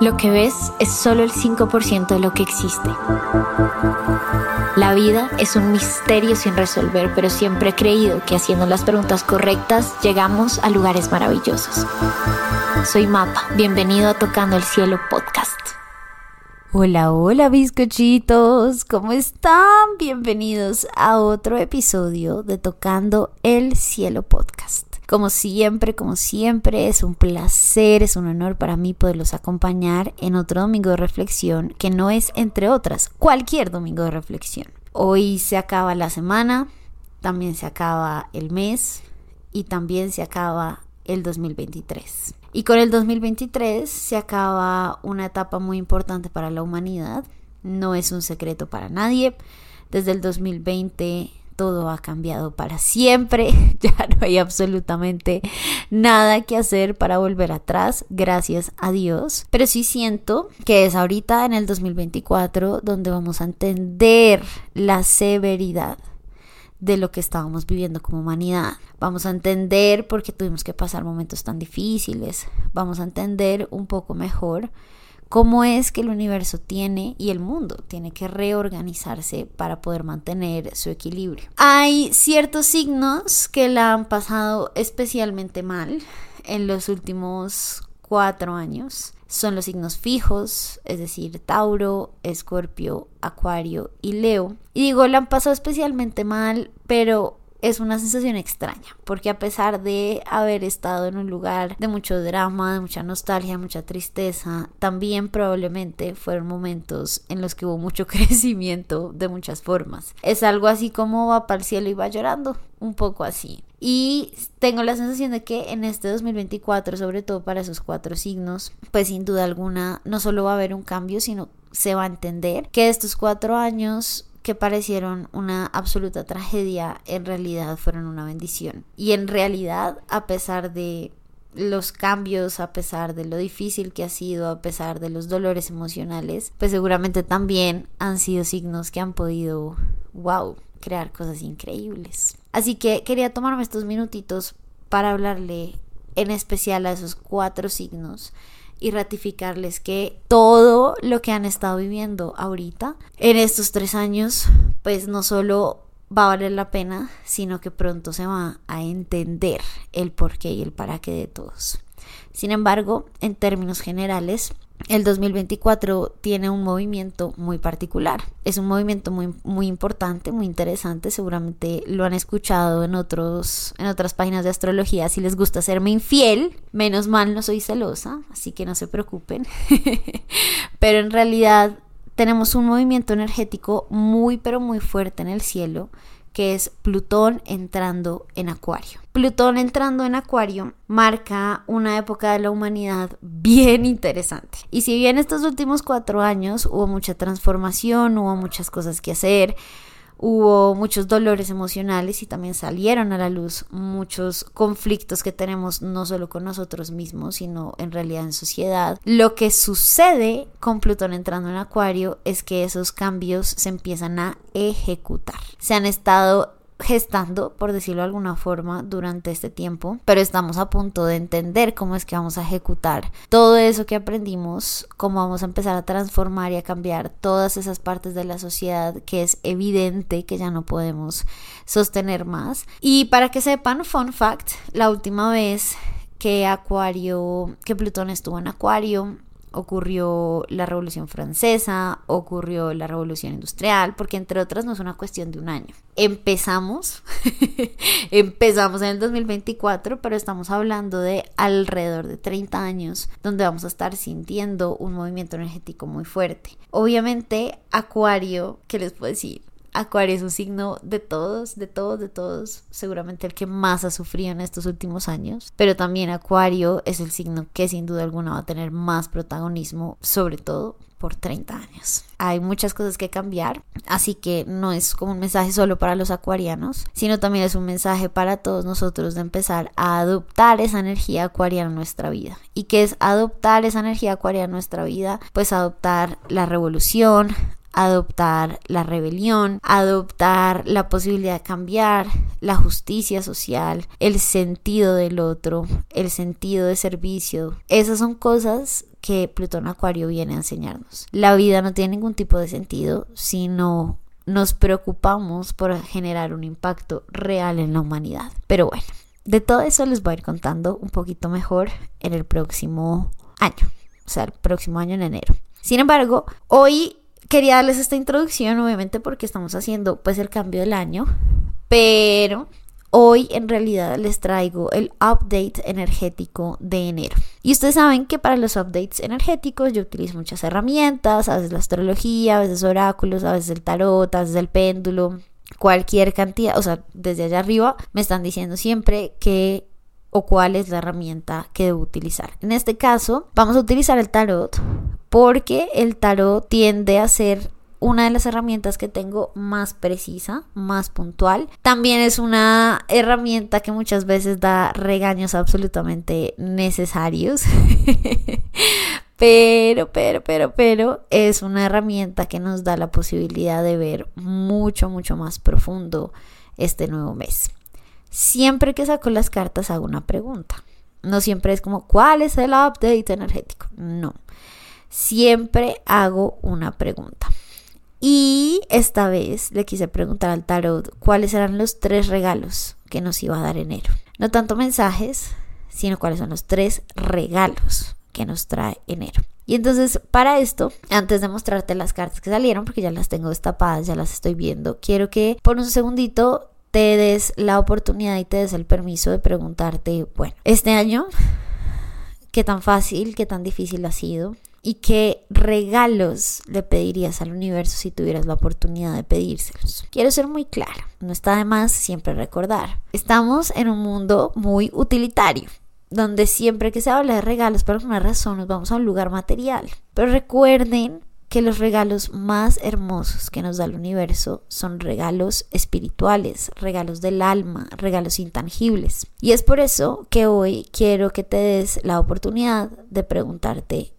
Lo que ves es solo el 5% de lo que existe. La vida es un misterio sin resolver, pero siempre he creído que haciendo las preguntas correctas llegamos a lugares maravillosos. Soy Mapa, bienvenido a Tocando el Cielo Podcast. Hola, hola bizcochitos, ¿cómo están? Bienvenidos a otro episodio de Tocando el Cielo Podcast. Como siempre, como siempre, es un placer, es un honor para mí poderlos acompañar en otro domingo de reflexión que no es, entre otras, cualquier domingo de reflexión. Hoy se acaba la semana, también se acaba el mes y también se acaba el 2023. Y con el 2023 se acaba una etapa muy importante para la humanidad. No es un secreto para nadie. Desde el 2020 todo ha cambiado para siempre, ya no hay absolutamente nada que hacer para volver atrás, gracias a Dios. Pero sí siento que es ahorita en el 2024 donde vamos a entender la severidad de lo que estábamos viviendo como humanidad. Vamos a entender por qué tuvimos que pasar momentos tan difíciles. Vamos a entender un poco mejor cómo es que el universo tiene y el mundo tiene que reorganizarse para poder mantener su equilibrio. Hay ciertos signos que la han pasado especialmente mal en los últimos cuatro años. Son los signos fijos, es decir, Tauro, Escorpio, Acuario y Leo. Y digo, la han pasado especialmente mal, pero es una sensación extraña, porque a pesar de haber estado en un lugar de mucho drama, de mucha nostalgia, mucha tristeza, también probablemente fueron momentos en los que hubo mucho crecimiento de muchas formas. Es algo así como va para el cielo y va llorando, un poco así. Y tengo la sensación de que en este 2024, sobre todo para esos cuatro signos, pues sin duda alguna no solo va a haber un cambio, sino se va a entender que estos cuatro años que parecieron una absoluta tragedia, en realidad fueron una bendición. Y en realidad, a pesar de los cambios, a pesar de lo difícil que ha sido, a pesar de los dolores emocionales, pues seguramente también han sido signos que han podido, wow, crear cosas increíbles. Así que quería tomarme estos minutitos para hablarle en especial a esos cuatro signos y ratificarles que todo lo que han estado viviendo ahorita en estos tres años, pues no solo va a valer la pena, sino que pronto se va a entender el porqué y el para qué de todos. Sin embargo, en términos generales, el 2024 tiene un movimiento muy particular. Es un movimiento muy, muy importante, muy interesante. Seguramente lo han escuchado en, otros, en otras páginas de astrología. Si les gusta serme infiel, menos mal no soy celosa, así que no se preocupen. pero en realidad tenemos un movimiento energético muy, pero muy fuerte en el cielo que es Plutón entrando en Acuario. Plutón entrando en Acuario marca una época de la humanidad bien interesante. Y si bien estos últimos cuatro años hubo mucha transformación, hubo muchas cosas que hacer, hubo muchos dolores emocionales y también salieron a la luz muchos conflictos que tenemos no solo con nosotros mismos, sino en realidad en sociedad. Lo que sucede con Plutón entrando en Acuario es que esos cambios se empiezan a ejecutar. Se han estado gestando, por decirlo de alguna forma, durante este tiempo, pero estamos a punto de entender cómo es que vamos a ejecutar todo eso que aprendimos, cómo vamos a empezar a transformar y a cambiar todas esas partes de la sociedad que es evidente que ya no podemos sostener más. Y para que sepan, fun fact, la última vez que Acuario, que Plutón estuvo en Acuario, ocurrió la Revolución Francesa, ocurrió la Revolución Industrial, porque entre otras no es una cuestión de un año. Empezamos, empezamos en el 2024, pero estamos hablando de alrededor de 30 años donde vamos a estar sintiendo un movimiento energético muy fuerte. Obviamente, Acuario, ¿qué les puedo decir? Acuario es un signo de todos, de todos, de todos, seguramente el que más ha sufrido en estos últimos años, pero también Acuario es el signo que sin duda alguna va a tener más protagonismo, sobre todo por 30 años. Hay muchas cosas que cambiar, así que no es como un mensaje solo para los acuarianos, sino también es un mensaje para todos nosotros de empezar a adoptar esa energía acuariana en nuestra vida. ¿Y qué es adoptar esa energía acuariana en nuestra vida? Pues adoptar la revolución, adoptar la rebelión, adoptar la posibilidad de cambiar, la justicia social, el sentido del otro, el sentido de servicio. Esas son cosas que Plutón Acuario viene a enseñarnos. La vida no tiene ningún tipo de sentido si no nos preocupamos por generar un impacto real en la humanidad. Pero bueno, de todo eso les voy a ir contando un poquito mejor en el próximo año, o sea, el próximo año en enero. Sin embargo, hoy quería darles esta introducción, obviamente porque estamos haciendo pues el cambio del año, pero Hoy en realidad les traigo el update energético de enero. Y ustedes saben que para los updates energéticos yo utilizo muchas herramientas, a veces la astrología, a veces oráculos, a veces el tarot, a veces el péndulo, cualquier cantidad, o sea, desde allá arriba me están diciendo siempre que o cuál es la herramienta que debo utilizar. En este caso, vamos a utilizar el tarot porque el tarot tiende a ser una de las herramientas que tengo más precisa, más puntual. También es una herramienta que muchas veces da regaños absolutamente necesarios. pero, pero, pero, pero es una herramienta que nos da la posibilidad de ver mucho, mucho más profundo este nuevo mes. Siempre que saco las cartas hago una pregunta. No siempre es como, ¿cuál es el update energético? No. Siempre hago una pregunta. Y esta vez le quise preguntar al tarot cuáles eran los tres regalos que nos iba a dar enero. No tanto mensajes, sino cuáles son los tres regalos que nos trae enero. Y entonces para esto, antes de mostrarte las cartas que salieron, porque ya las tengo destapadas, ya las estoy viendo, quiero que por un segundito te des la oportunidad y te des el permiso de preguntarte, bueno, este año, ¿qué tan fácil, qué tan difícil ha sido? ¿Y qué regalos le pedirías al universo si tuvieras la oportunidad de pedírselos? Quiero ser muy clara, no está de más siempre recordar. Estamos en un mundo muy utilitario, donde siempre que se habla de regalos por alguna razón nos vamos a un lugar material. Pero recuerden que los regalos más hermosos que nos da el universo son regalos espirituales, regalos del alma, regalos intangibles. Y es por eso que hoy quiero que te des la oportunidad de preguntarte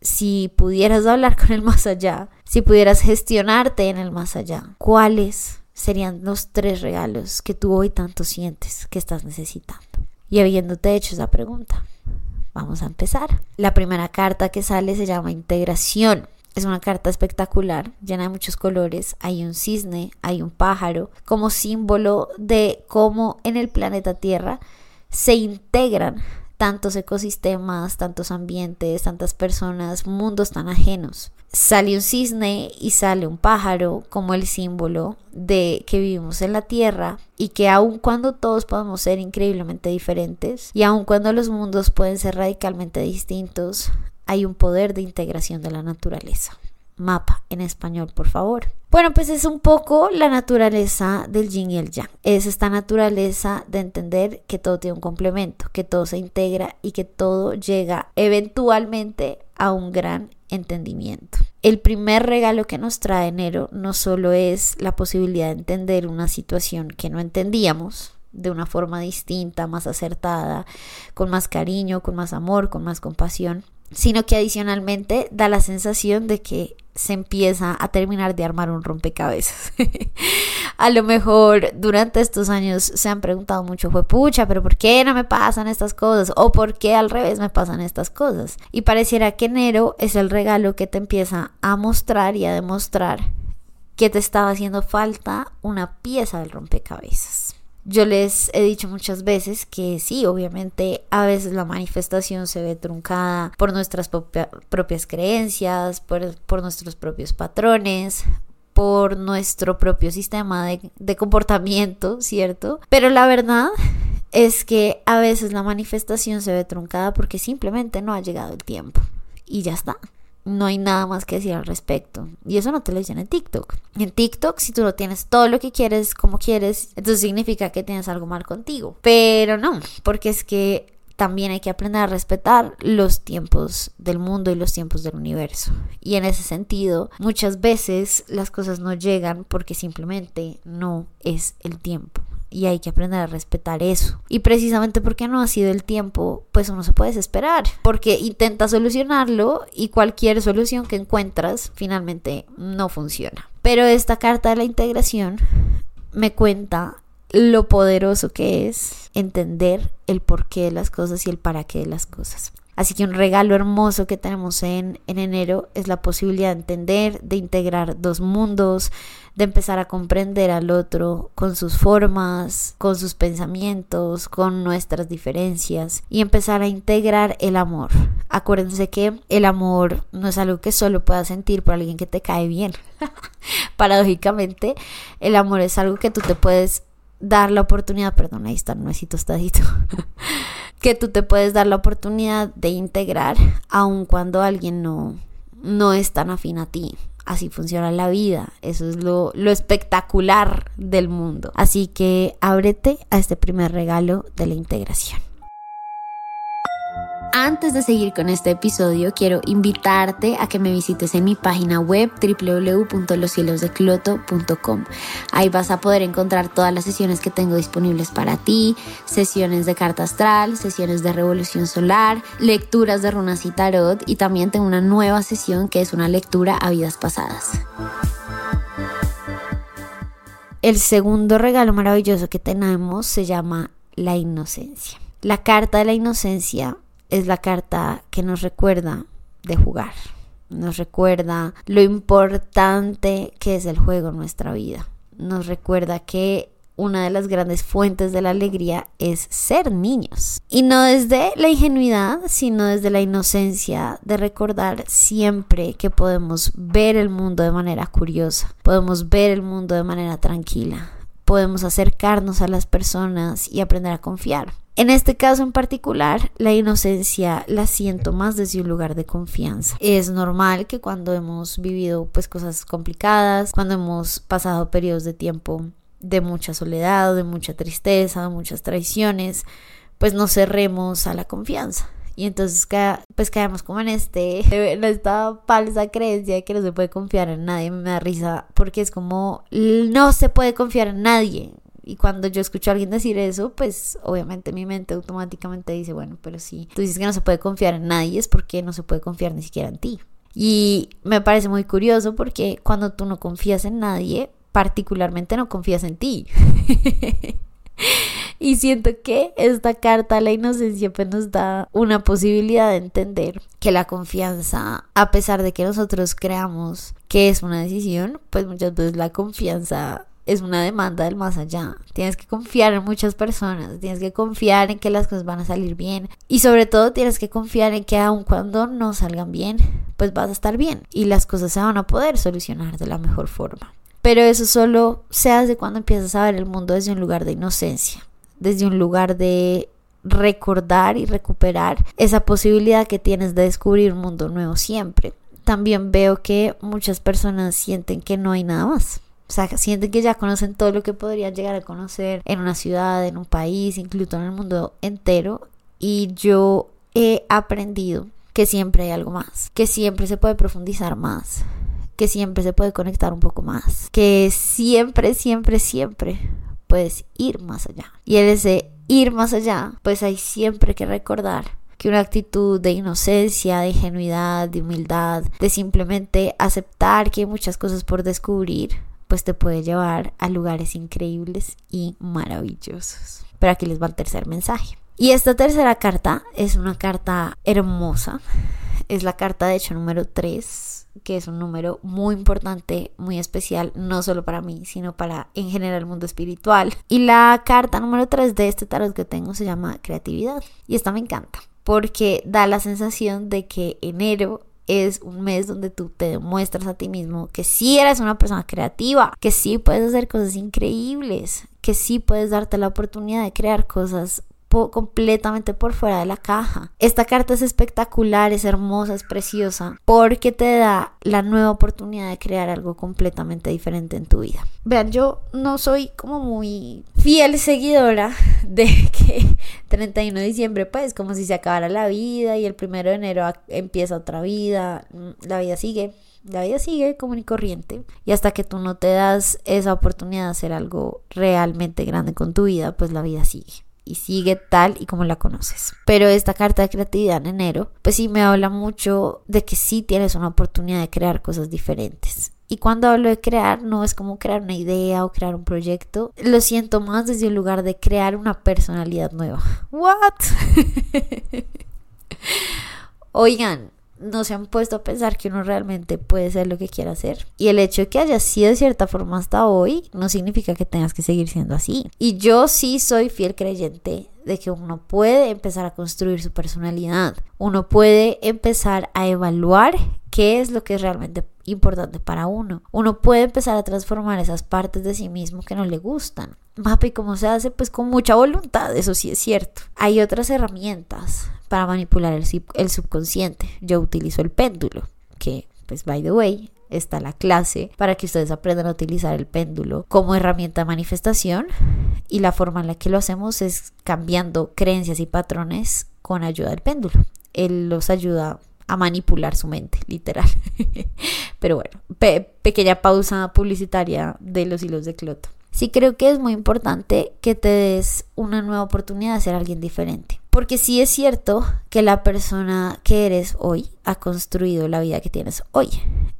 si pudieras hablar con el más allá, si pudieras gestionarte en el más allá, ¿cuáles serían los tres regalos que tú hoy tanto sientes que estás necesitando? Y habiéndote hecho esa pregunta, vamos a empezar. La primera carta que sale se llama integración. Es una carta espectacular, llena de muchos colores. Hay un cisne, hay un pájaro, como símbolo de cómo en el planeta Tierra se integran tantos ecosistemas, tantos ambientes, tantas personas, mundos tan ajenos. Sale un cisne y sale un pájaro como el símbolo de que vivimos en la Tierra y que aun cuando todos podemos ser increíblemente diferentes y aun cuando los mundos pueden ser radicalmente distintos, hay un poder de integración de la naturaleza mapa en español, por favor. Bueno, pues es un poco la naturaleza del yin y el yang. Es esta naturaleza de entender que todo tiene un complemento, que todo se integra y que todo llega eventualmente a un gran entendimiento. El primer regalo que nos trae enero no solo es la posibilidad de entender una situación que no entendíamos, de una forma distinta, más acertada, con más cariño, con más amor, con más compasión, sino que adicionalmente da la sensación de que se empieza a terminar de armar un rompecabezas. a lo mejor durante estos años se han preguntado mucho, fue pucha, pero ¿por qué no me pasan estas cosas? O ¿por qué al revés me pasan estas cosas? Y pareciera que enero es el regalo que te empieza a mostrar y a demostrar que te estaba haciendo falta una pieza del rompecabezas. Yo les he dicho muchas veces que sí, obviamente a veces la manifestación se ve truncada por nuestras propias creencias, por, nuestros propios patrones, por nuestro propio sistema de, comportamiento, ¿cierto? Pero la verdad es que a veces la manifestación se ve truncada porque simplemente no ha llegado el tiempo y ya está no hay nada más que decir al respecto. Y eso no te lo dicen en TikTok. En TikTok, si tú no tienes todo lo que quieres como quieres, entonces significa que tienes algo mal contigo. Pero no, porque es que también hay que aprender a respetar los tiempos del mundo y los tiempos del universo. Y en ese sentido, muchas veces las cosas no llegan porque simplemente no es el tiempo. Y hay que aprender a respetar eso. Y precisamente porque no ha sido el tiempo, pues uno se puede desesperar, porque intenta solucionarlo y cualquier solución que encuentras finalmente no funciona. Pero esta carta de la integración me cuenta lo poderoso que es entender el porqué de las cosas y el para qué de las cosas. Así que un regalo hermoso que tenemos en, en enero es la posibilidad de entender, de integrar dos mundos, de empezar a comprender al otro con sus formas, con sus pensamientos, con nuestras diferencias y empezar a integrar el amor. Acuérdense que el amor no es algo que solo puedas sentir por alguien que te cae bien. Paradójicamente, el amor es algo que tú te puedes dar la oportunidad, perdón, ahí está el nuecito estadito, que tú te puedes dar la oportunidad de integrar aun cuando alguien no, no es tan afín a ti. Así funciona la vida. Eso es lo, lo espectacular del mundo. Así que ábrete a este primer regalo de la integración. Antes de seguir con este episodio, quiero invitarte a que me visites en mi página web www.loscielosdecloto.com. Ahí vas a poder encontrar todas las sesiones que tengo disponibles para ti, sesiones de carta astral, sesiones de revolución solar, lecturas de runas y tarot y también tengo una nueva sesión que es una lectura a vidas pasadas. El segundo regalo maravilloso que tenemos se llama la inocencia. La carta de la inocencia es la carta que nos recuerda de jugar, nos recuerda lo importante que es el juego en nuestra vida, nos recuerda que una de las grandes fuentes de la alegría es ser niños. Y no desde la ingenuidad, sino desde la inocencia de recordar siempre que podemos ver el mundo de manera curiosa, podemos ver el mundo de manera tranquila, podemos acercarnos a las personas y aprender a confiar. En este caso en particular, la inocencia la siento más desde un lugar de confianza. Es normal que cuando hemos vivido pues cosas complicadas, cuando hemos pasado periodos de tiempo de mucha soledad, de mucha tristeza, de muchas traiciones, pues nos cerremos a la confianza. Y entonces pues caemos como en este, en esta falsa creencia de que no se puede confiar en nadie. Me da risa porque es como no se puede confiar en nadie. Y cuando yo escucho a alguien decir eso, pues obviamente mi mente automáticamente dice, bueno, pero si tú dices que no se puede confiar en nadie, es porque no se puede confiar ni siquiera en ti. Y me parece muy curioso porque cuando tú no confías en nadie, particularmente no confías en ti. y siento que esta carta a la inocencia pues nos da una posibilidad de entender que la confianza, a pesar de que nosotros creamos que es una decisión, pues muchas veces la confianza es una demanda del más allá. Tienes que confiar en muchas personas, tienes que confiar en que las cosas van a salir bien y sobre todo tienes que confiar en que aun cuando no salgan bien, pues vas a estar bien y las cosas se van a poder solucionar de la mejor forma. Pero eso solo se hace cuando empiezas a ver el mundo desde un lugar de inocencia, desde un lugar de recordar y recuperar esa posibilidad que tienes de descubrir un mundo nuevo siempre. También veo que muchas personas sienten que no hay nada más o sea, sienten que ya conocen todo lo que podrían llegar a conocer en una ciudad, en un país, incluso en el mundo entero. Y yo he aprendido que siempre hay algo más, que siempre se puede profundizar más, que siempre se puede conectar un poco más, que siempre, siempre, siempre puedes ir más allá. Y en ese ir más allá, pues hay siempre que recordar que una actitud de inocencia, de ingenuidad, de humildad, de simplemente aceptar que hay muchas cosas por descubrir, pues te puede llevar a lugares increíbles y maravillosos. Pero aquí les va el tercer mensaje. Y esta tercera carta es una carta hermosa. Es la carta de hecho número 3, que es un número muy importante, muy especial, no solo para mí, sino para en general el mundo espiritual. Y la carta número 3 de este tarot que tengo se llama creatividad. Y esta me encanta, porque da la sensación de que enero es un mes donde tú te demuestras a ti mismo que sí eres una persona creativa, que sí puedes hacer cosas increíbles, que sí puedes darte la oportunidad de crear cosas completamente por fuera de la caja. Esta carta es espectacular, es hermosa, es preciosa, porque te da la nueva oportunidad de crear algo completamente diferente en tu vida. Vean, yo no soy como muy fiel seguidora de que 31 de diciembre, pues como si se acabara la vida y el primero de enero empieza otra vida, mm, la vida sigue La vida sigue como y corriente y hasta que tú no te das esa oportunidad de hacer algo realmente grande con tu vida, pues la vida sigue y sigue tal y como la conoces. Pero esta carta de creatividad en enero, pues sí me habla mucho de que sí tienes una oportunidad de crear cosas diferentes. Y cuando hablo de crear, no es como crear una idea o crear un proyecto. Lo siento más desde un lugar de crear una personalidad nueva. ¿What? Oigan, no se han puesto a pensar que uno realmente puede ser lo que quiera hacer. Y el hecho de que haya sido de cierta forma hasta hoy no significa que tengas que seguir siendo así. Y yo sí soy fiel creyente de que uno puede empezar a construir su personalidad. Uno puede empezar a evaluar qué es lo que es realmente importante para uno. Uno puede empezar a transformar esas partes de sí mismo que no le gustan. Mapa y cómo se hace, pues con mucha voluntad, eso sí es cierto. Hay otras herramientas para manipular el, subconsciente. Yo utilizo el péndulo, que pues by the way, está la clase para que ustedes aprendan a utilizar el péndulo como herramienta de manifestación y la forma en la que lo hacemos es cambiando creencias y patrones con ayuda del péndulo. Él los ayuda a manipular su mente, literal. Pero bueno, pequeña pausa publicitaria de los hilos de Cloto. Sí creo que es muy importante que te des una nueva oportunidad de ser alguien diferente. Porque sí es cierto que la persona que eres hoy ha construido la vida que tienes hoy.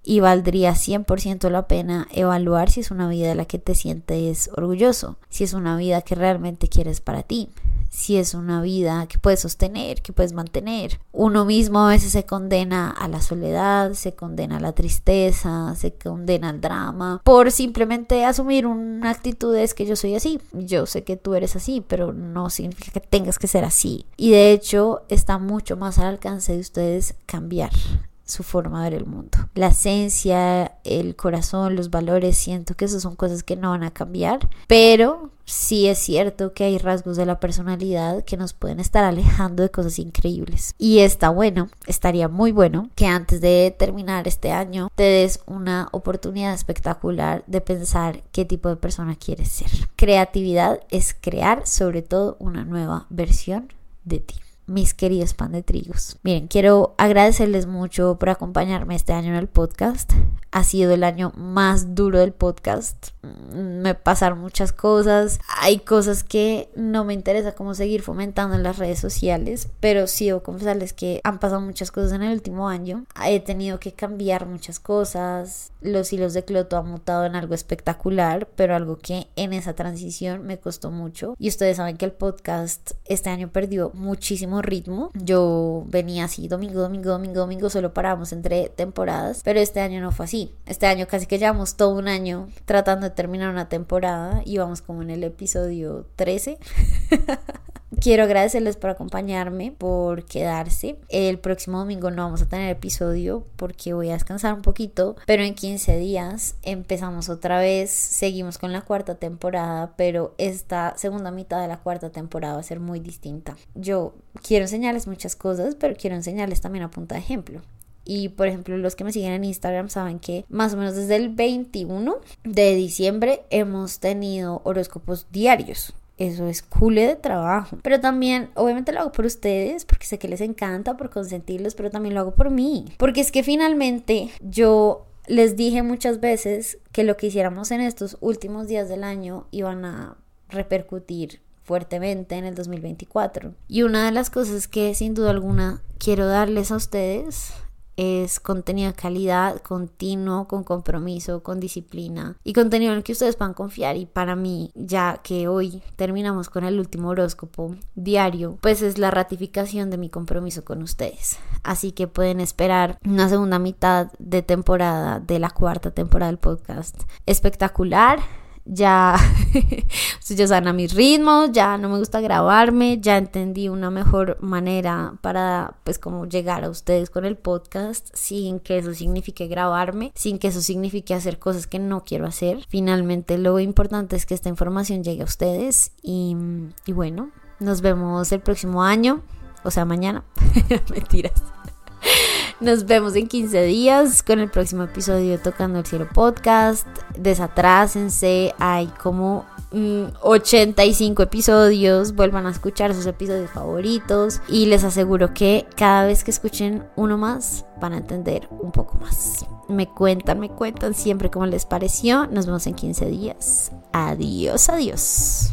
Y valdría 100% la pena evaluar si es una vida de la que te sientes orgulloso, si es una vida que realmente quieres para ti, si es una vida que puedes sostener, que puedes mantener. Uno mismo a veces se condena a la soledad, se condena a la tristeza, se condena al drama, por simplemente asumir una actitud es que yo soy así, yo sé que tú eres así, pero no significa que tengas que ser así. Y de hecho está mucho más al alcance de ustedes cambiar su forma de ver el mundo. La esencia, el corazón, los valores, siento que esas son cosas que no van a cambiar, pero sí es cierto que hay rasgos de la personalidad que nos pueden estar alejando de cosas increíbles. Y está bueno, estaría muy bueno que antes de terminar este año te des una oportunidad espectacular de pensar qué tipo de persona quieres ser. Creatividad es crear sobre todo una nueva versión de ti mis queridos pan de trigos. Miren, quiero agradecerles mucho por acompañarme este año en el podcast. Ha sido el año más duro del podcast. Mm, me pasaron muchas cosas. Hay cosas que no me interesa cómo seguir fomentando en las redes sociales, pero sí debo confesarles que han pasado muchas cosas en el último año. He tenido que cambiar muchas cosas. Los hilos de Cloto han mutado en algo espectacular, pero algo que en esa transición me costó mucho. Y ustedes saben que el podcast este año perdió muchísimo ritmo. Yo venía así domingo, domingo, domingo, domingo, solo parábamos entre temporadas, pero este año no fue así. Este año casi que llevamos todo un año tratando de terminar una temporada y vamos como en el episodio 13. Quiero agradecerles por acompañarme, por quedarse. El próximo domingo no vamos a tener episodio porque voy a descansar un poquito, pero en 15 días empezamos otra vez, seguimos con la cuarta temporada, pero esta segunda mitad de la cuarta temporada va a ser muy distinta. Yo quiero enseñarles muchas cosas, pero quiero enseñarles también a punta de ejemplo. Y por ejemplo, los que me siguen en Instagram saben que más o menos desde el 21 de diciembre hemos tenido horóscopos diarios. Eso es cool de trabajo. Pero también, obviamente lo hago por ustedes, porque sé que les encanta, por consentirlos, pero también lo hago por mí. Porque es que finalmente yo les dije muchas veces que lo que hiciéramos en estos últimos días del año iban a repercutir fuertemente en el 2024. Y una de las cosas que sin duda alguna quiero darles a ustedes es contenido de calidad, continuo, con compromiso, con disciplina y contenido en el que ustedes puedan confiar. Y para mí, ya que hoy terminamos con el último horóscopo diario, pues es la ratificación de mi compromiso con ustedes. Así que pueden esperar una segunda mitad de temporada de la cuarta temporada del podcast espectacular ya, ya saben a mis ritmos, ya no me gusta grabarme, ya entendí una mejor manera para pues como llegar a ustedes con el podcast sin que eso signifique grabarme, sin que eso signifique hacer cosas que no quiero hacer. Finalmente lo importante es que esta información llegue a ustedes y, y bueno, nos vemos el próximo año, o sea mañana, mentiras. Nos vemos en 15 días con el próximo episodio de Tocando el Cielo Podcast. Desatrásense, hay como 85 mm, episodios, vuelvan a escuchar sus episodios favoritos y les aseguro que cada vez que escuchen uno más van a entender un poco más. Me cuentan, me cuentan siempre cómo les pareció. Nos vemos en 15 días. Adiós, adiós.